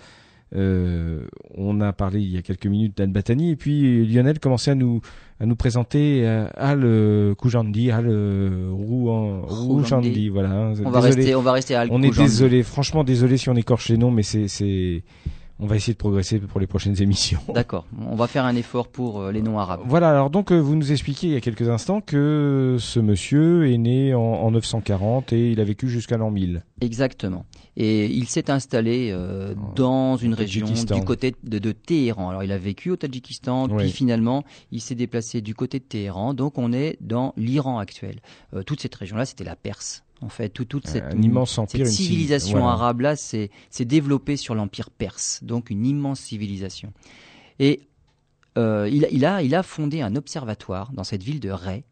Euh, on a parlé il y a quelques minutes d'Al-Batani et puis Lionel commençait à nous à nous présenter euh, Al-Khoujandi, Al-Rouan- Khoujandi, voilà. hein. On va rester, on va rester à On est désolé, franchement désolé si on écorche les noms, mais c'est c'est on va essayer de progresser pour les prochaines <laughs> émissions. D'accord. On va faire un effort pour euh, les noms arabes. Voilà, alors donc euh, vous nous expliquiez il y a quelques instants que ce monsieur est né en, en 940 et il a vécu jusqu'à l'an 1000. Exactement. Et il s'est installé euh, En- dans une région du côté de, de Téhéran. Alors il a vécu au Tadjikistan, Oui. puis finalement il s'est déplacé du côté de Téhéran. Donc on est dans l'Iran actuel. Euh, toute cette région-là, c'était la Perse. En fait, tout- toute cette, un immense empire, cette une civi- civilisation voilà. arabe-là s'est s'est développée sur l'empire perse. Donc une immense civilisation. Et euh, il, a- il, a, il a fondé un observatoire dans cette ville de Ray.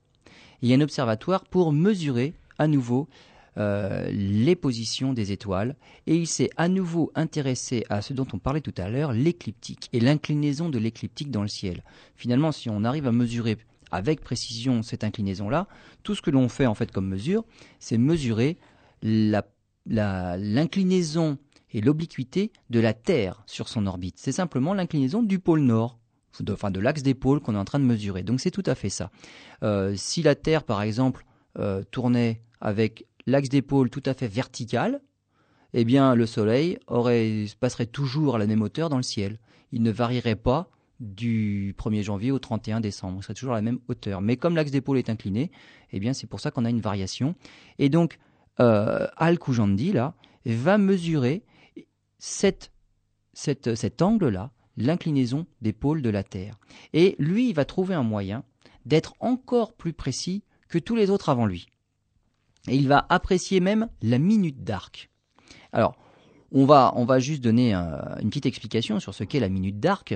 Il y a un observatoire pour mesurer à nouveau euh, les positions des étoiles et il s'est à nouveau intéressé à ce dont on parlait tout à l'heure, l'écliptique et l'inclinaison de l'écliptique dans le ciel. Finalement, si on arrive à mesurer avec précision cette inclinaison-là, tout ce que l'on fait en fait comme mesure, c'est mesurer l'inclinaison et l'obliquité de la Terre sur son orbite. C'est simplement l'inclinaison du pôle nord, de, enfin de l'axe des pôles qu'on est en train de mesurer. Donc c'est tout à fait ça. Euh, si la Terre, par exemple, euh, tournait avec l'axe des pôles tout à fait vertical, eh bien le Soleil passerait toujours à la même hauteur dans le ciel. Il ne varierait pas du 1er janvier au 31 décembre. Serait toujours la même hauteur. Mais comme l'axe des pôles est incliné, eh bien c'est pour ça qu'on a une variation. Et donc, euh, Al-Khoujandi, là, va mesurer cet angle-là, l'inclinaison des pôles de la Terre. Et lui, il va trouver un moyen d'être encore plus précis que tous les autres avant lui. Et il va apprécier même la minute d'arc. Alors, on va, juste donner un- une petite explication sur ce qu'est la minute d'arc.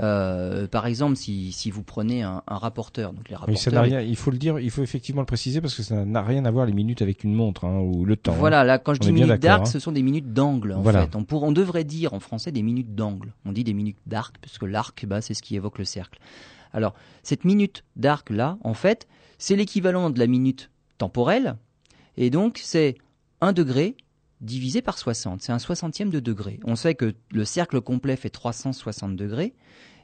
Euh, par exemple, si, si vous prenez un, un rapporteur, donc les Oui, ça rapporteurs, n'a rien, il faut le dire, il faut effectivement le préciser parce que ça n'a rien à voir les minutes avec une montre hein, ou le temps. hein. Voilà, là, quand je On dis minutes d'arc, hein. ce sont des minutes d'angle, en Voilà. fait. On, pour- on devrait dire en français des minutes d'angle. On dit des minutes d'arc, parce que l'arc, bah, c'est ce qui évoque le cercle. Alors, cette minute d'arc-là, en fait, c'est l'équivalent de la minute temporelle, et donc c'est un degré divisé par 60. C'est un soixantième de degré. On sait que le cercle complet fait 360 degrés,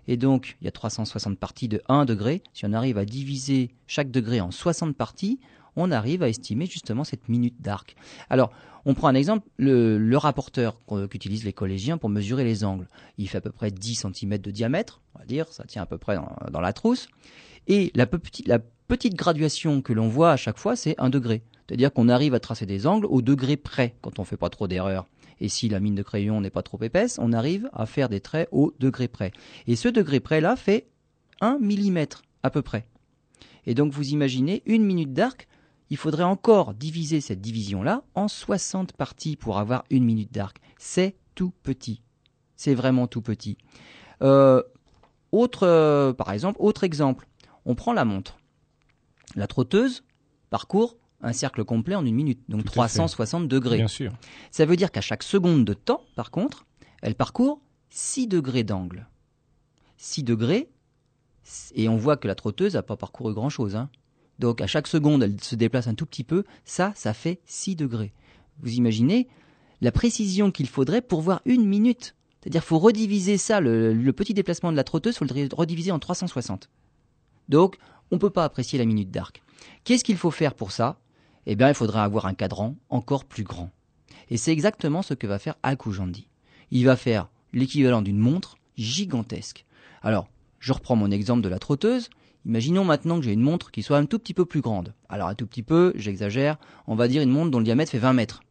et donc il y a 360 parties de 1 degré. Si on arrive à diviser chaque degré en 60 parties, on arrive à estimer justement cette minute d'arc. Alors, on prend un exemple, le, rapporteur qu'utilisent les collégiens pour mesurer les angles. Il fait à peu près 10 cm de diamètre, on va dire, ça tient à peu près dans, la trousse. Et la, pe- la petite graduation que l'on voit à chaque fois, c'est un degré. C'est-à-dire qu'on arrive à tracer des angles au degré près, quand on fait pas trop d'erreurs. Et si la mine de crayon n'est pas trop épaisse, on arrive à faire des traits au degré près. Et ce degré près-là fait 1 mm à peu près. Et donc vous imaginez, une minute d'arc, il faudrait encore diviser cette division-là en 60 parties pour avoir une minute d'arc. C'est tout petit. C'est vraiment tout petit. Euh, autre, euh, par exemple, autre exemple, on prend la montre. La trotteuse parcourt un cercle complet en une minute, donc Tout à fait. 360 degrés. Bien sûr. Ça veut dire qu'à chaque seconde de temps, par contre, elle parcourt 6 degrés d'angle. 6 degrés, et on voit que la trotteuse n'a pas parcouru grand-chose. hein. Donc à chaque seconde, elle se déplace un tout petit peu. Ça, ça fait 6 degrés. Vous imaginez la précision qu'il faudrait pour voir une minute. C'est-à-dire qu'il faut rediviser ça, le, le petit déplacement de la trotteuse, il faut le rediviser en 360. Donc, on ne peut pas apprécier la minute d'arc. Qu'est-ce qu'il faut faire pour ça? Eh bien, il faudrait avoir un cadran encore plus grand. Et c'est exactement ce que va faire Al-Khoujandi. Il va faire l'équivalent d'une montre gigantesque. Alors, je reprends mon exemple de la trotteuse. Imaginons maintenant que j'ai une montre qui soit un tout petit peu plus grande. Alors un tout petit peu, j'exagère, on va dire une montre dont le diamètre fait 20 mètres.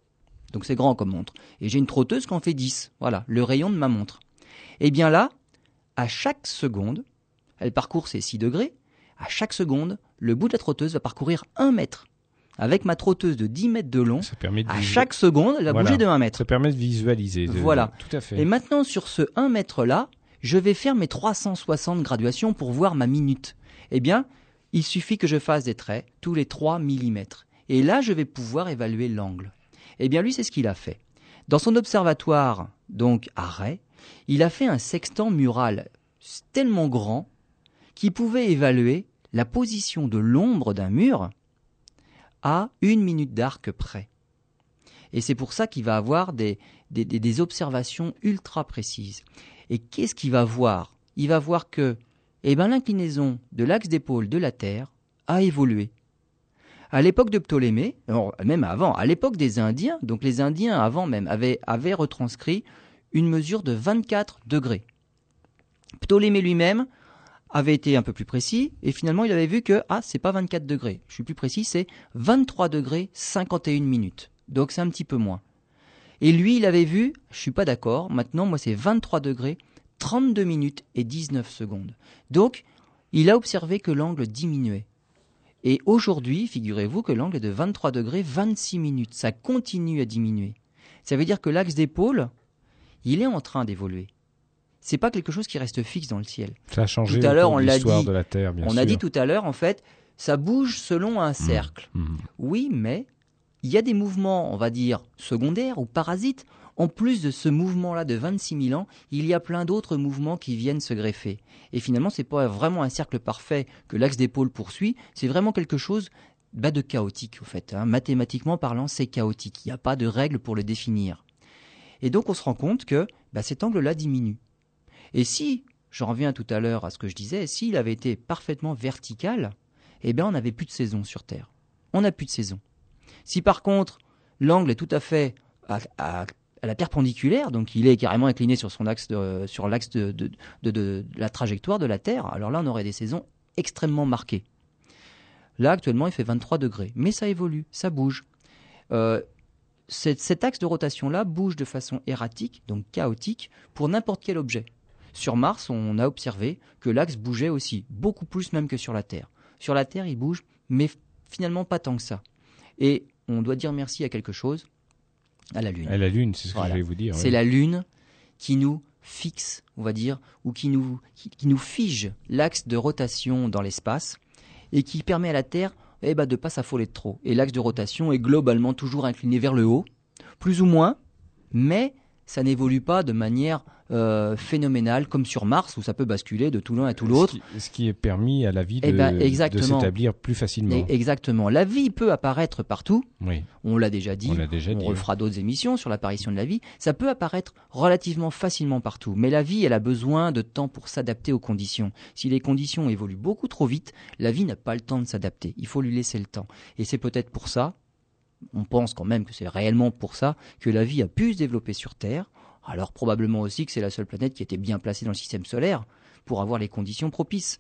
Donc c'est grand comme montre. Et j'ai une trotteuse qui en fait 10. Voilà, le rayon de ma montre. Et bien là, à chaque seconde, elle parcourt ses 6 degrés. À chaque seconde, le bout de la trotteuse va parcourir 1 mètre. Avec ma trotteuse de 10 mètres de long, Ça permet de à chaque seconde, elle va Voilà. bouger de 1 mètre. ça permet de visualiser. de- Voilà. Tout à fait. Et maintenant, sur ce 1 mètre là, je vais faire mes 360 graduations pour voir ma minute. Eh bien, il suffit que je fasse des traits tous les 3 mm. et là je vais pouvoir évaluer l'angle. Eh bien lui, c'est ce qu'il a fait. Dans son observatoire, donc à Ray, il a fait un sextant mural tellement grand qu'il pouvait évaluer la position de l'ombre d'un mur à une minute d'arc près. Et c'est pour ça qu'il va avoir des, observations ultra précises. Et qu'est-ce qu'il va voir? Il va voir que eh ben, l'inclinaison de l'axe d'épaule de la Terre a évolué. À l'époque de Ptolémée, même avant, à l'époque des Indiens, donc les Indiens avant même avaient, avaient retranscrit une mesure de 24 degrés. Ptolémée lui-même avait été un peu plus précis et finalement il avait vu que ah c'est pas 24 degrés, je suis plus précis, c'est 23 degrés 51 minutes. Donc c'est un petit peu moins. Et lui il avait vu, je suis pas d'accord, maintenant moi c'est 23 degrés 32 minutes et 19 secondes. Donc il a observé que l'angle diminuait. Et aujourd'hui, figurez-vous que l'angle est de 23 degrés 26 minutes. Ça continue à diminuer. Ça veut dire que l'axe d'épaule, il est en train d'évoluer c'est pas quelque chose qui reste fixe dans le ciel. Ça a changé tout à l'heure, on l'a dit. De la Terre, bien on a dit tout à l'heure, en fait, ça bouge selon un mmh. cercle. Mmh. Oui, mais il y a des mouvements, on va dire, secondaires ou parasites. En plus de ce mouvement-là de 26 000 ans, il y a plein d'autres mouvements qui viennent se greffer. Et finalement, c'est pas vraiment un cercle parfait que l'axe d'épaule poursuit, c'est vraiment quelque chose bah, de chaotique, en fait. Hein. Mathématiquement parlant, c'est chaotique. Il n'y a pas de règle pour le définir. Et donc, on se rend compte que bah, cet angle-là diminue. Et si, j'en reviens tout à l'heure à ce que je disais, s'il avait été parfaitement vertical, eh bien on n'avait plus de saison sur Terre. On n'a plus de saison. Si par contre l'angle est tout à fait à, la perpendiculaire, donc il est carrément incliné sur son axe sur l'axe de, la trajectoire de la Terre, alors là on aurait des saisons extrêmement marquées. Là actuellement il fait 23 degrés, mais ça évolue, ça bouge. Euh, cet axe de rotation là bouge de façon erratique, donc chaotique, pour n'importe quel objet. Sur Mars, on a observé que l'axe bougeait aussi, beaucoup plus même que sur la Terre. Sur la Terre, il bouge, mais finalement pas tant que ça. Et on doit dire merci à quelque chose, à la Lune. À la Lune, c'est ce que je voulais vous dire. C'est la Lune qui nous fixe, on va dire, ou qui nous, qui, nous fige l'axe de rotation dans l'espace et qui permet à la Terre eh ben, de ne pas s'affoler de trop. Et l'axe de rotation est globalement toujours incliné vers le haut, plus ou moins, mais ça n'évolue pas de manière euh, phénoménale comme sur Mars où ça peut basculer de tout l'un à tout l'autre. Ce, qui est permis à la vie eh ben, de, s'établir plus facilement. Exactement. La vie peut apparaître partout. Oui. On l'a déjà dit. On, déjà on refera d'autres émissions sur l'apparition de la vie. Ça peut apparaître relativement facilement partout. Mais la vie, elle a besoin de temps pour s'adapter aux conditions. Si les conditions évoluent beaucoup trop vite, la vie n'a pas le temps de s'adapter. Il faut lui laisser le temps. Et c'est peut-être pour ça, on pense quand même que c'est réellement pour ça que la vie a pu se développer sur Terre. Alors probablement aussi que c'est la seule planète qui était bien placée dans le système solaire pour avoir les conditions propices.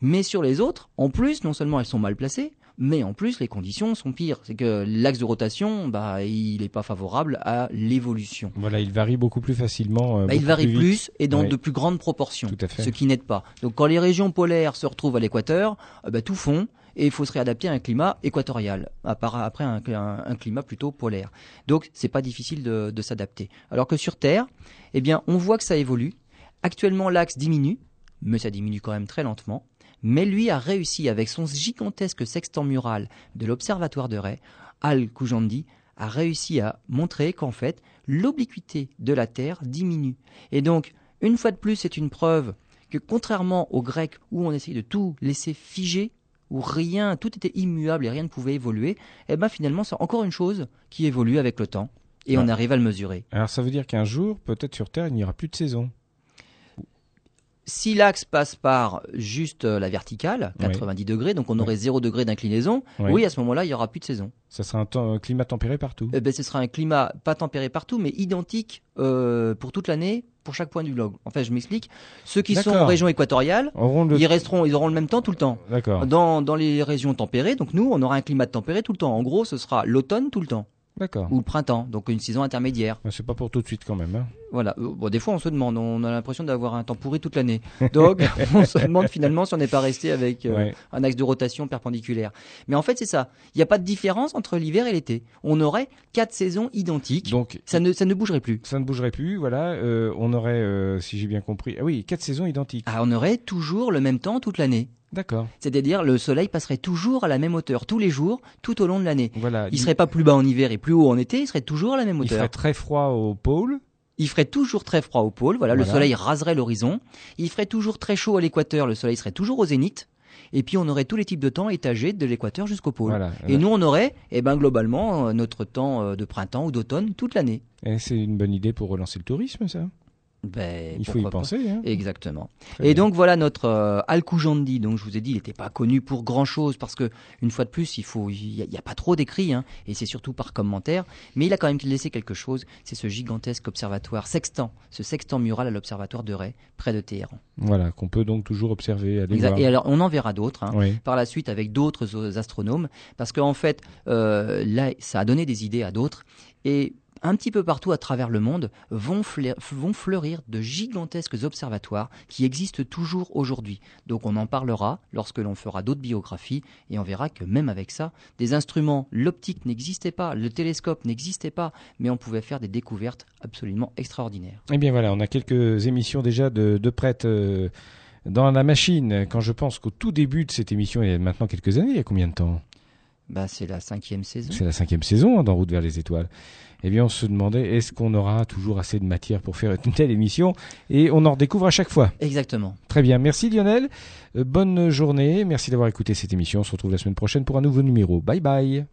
Mais sur les autres, en plus, non seulement elles sont mal placées, mais en plus les conditions sont pires. C'est que l'axe de rotation, bah, il n'est pas favorable à l'évolution. Voilà, il varie beaucoup plus facilement. Euh, bah, il varie plus, et dans de plus grandes proportions. Tout à fait. Ce qui n'aide pas. Donc quand les régions polaires se retrouvent à l'équateur, euh, bah, tout fond et il faut se réadapter à un climat équatorial, après un, climat plutôt polaire. Donc c'est pas difficile de, s'adapter. Alors que sur Terre, eh bien, on voit que ça évolue. Actuellement, l'axe diminue, mais ça diminue quand même très lentement. Mais lui a réussi avec son gigantesque sextant mural de l'observatoire de Ray, Al Kujandi, a réussi à montrer qu'en fait, l'obliquité de la Terre diminue. Et donc, une fois de plus, c'est une preuve que contrairement aux Grecs où on essaye de tout laisser figer, où rien, tout était immuable et rien ne pouvait évoluer, eh ben finalement c'est encore une chose qui évolue avec le temps et on arrive à le mesurer. Alors ça veut dire qu'un jour, peut-être sur Terre, il n'y aura plus de saison. Si l'axe passe par juste euh, la verticale, 90 degrés, donc on aurait 0 degré d'inclinaison, oui. à ce moment-là, il n'y aura plus de saison. Ça sera un, climat tempéré partout eh ben, Ce sera un climat pas tempéré partout, mais identique euh, pour toute l'année, pour chaque point du globe. En fait, je m'explique. Ceux qui sont en région équatoriale, ils resteront, ils auront le même temps tout le temps. Dans, dans les régions tempérées, donc nous, on aura un climat tempéré tout le temps. En gros, ce sera l'automne tout le temps. D'accord. Ou le printemps, donc une saison intermédiaire. C'est pas pour tout de suite quand même. Hein. Voilà. Euh, bon, des fois, on se demande, on a l'impression d'avoir un temps pourri toute l'année. Donc, <laughs> on se demande finalement si on n'est pas resté avec euh, un axe de rotation perpendiculaire. Mais en fait, c'est ça. Il n'y a pas de différence entre l'hiver et l'été. On aurait quatre saisons identiques. Donc, ça ne, ça ne bougerait plus. Ça ne bougerait plus, voilà. Euh, on aurait, si j'ai bien compris, ah oui, quatre saisons identiques. Ah, on aurait toujours le même temps toute l'année. D'accord. C'est-à-dire le soleil passerait toujours à la même hauteur tous les jours, tout au long de l'année. Voilà. Il serait pas plus bas en hiver et plus haut en été, il serait toujours à la même il hauteur. ferait très froid au pôle. Il ferait toujours très froid au pôle, voilà, le soleil raserait l'horizon. Il ferait toujours très chaud à l'équateur, le soleil serait toujours au zénith. Et puis on aurait tous les types de temps étagés de l'équateur jusqu'au pôle. Voilà. Et nous on aurait, eh ben globalement, euh, notre temps euh, de printemps ou d'automne toute l'année. Et c'est une bonne idée pour relancer le tourisme, ça. Ben, Il faut y penser. Hein. Exactement. Très Et bien. donc voilà notre euh, Al-Koujandi. Donc je vous ai dit, il n'était pas connu pour grand chose parce que une fois de plus, il faut, il y, a- pas trop d'écrits hein, et c'est surtout par commentaire. Mais il a quand même laissé quelque chose. C'est ce gigantesque observatoire sextant, ce sextant mural à l'observatoire de Ray, près de Téhéran. Voilà, qu'on peut donc toujours observer. Aller Exact. voir. Et alors on en verra d'autres. hein, Oui. par la suite avec d'autres euh, astronomes, parce qu'en fait, euh, là, ça a donné des idées à d'autres, et un petit peu partout à travers le monde vont, fle- vont fleurir de gigantesques observatoires qui existent toujours aujourd'hui. Donc on en parlera lorsque l'on fera d'autres biographies, et on verra que même avec ça, des instruments, l'optique n'existait pas, le télescope n'existait pas, mais on pouvait faire des découvertes absolument extraordinaires. Eh bien voilà, on a quelques émissions déjà de, de euh, dans la machine. Quand je pense qu'au tout début de cette émission, il y a maintenant quelques années, il y a combien de temps? Bah, c'est la cinquième saison. C'est la cinquième saison hein, dans Route vers les étoiles. Eh bien, on se demandait est-ce qu'on aura toujours assez de matière pour faire une telle émission? Et on en redécouvre à chaque fois. Exactement. Très bien, merci Lionel. Euh, bonne journée, merci d'avoir écouté cette émission. On se retrouve la semaine prochaine pour un nouveau numéro. Bye bye.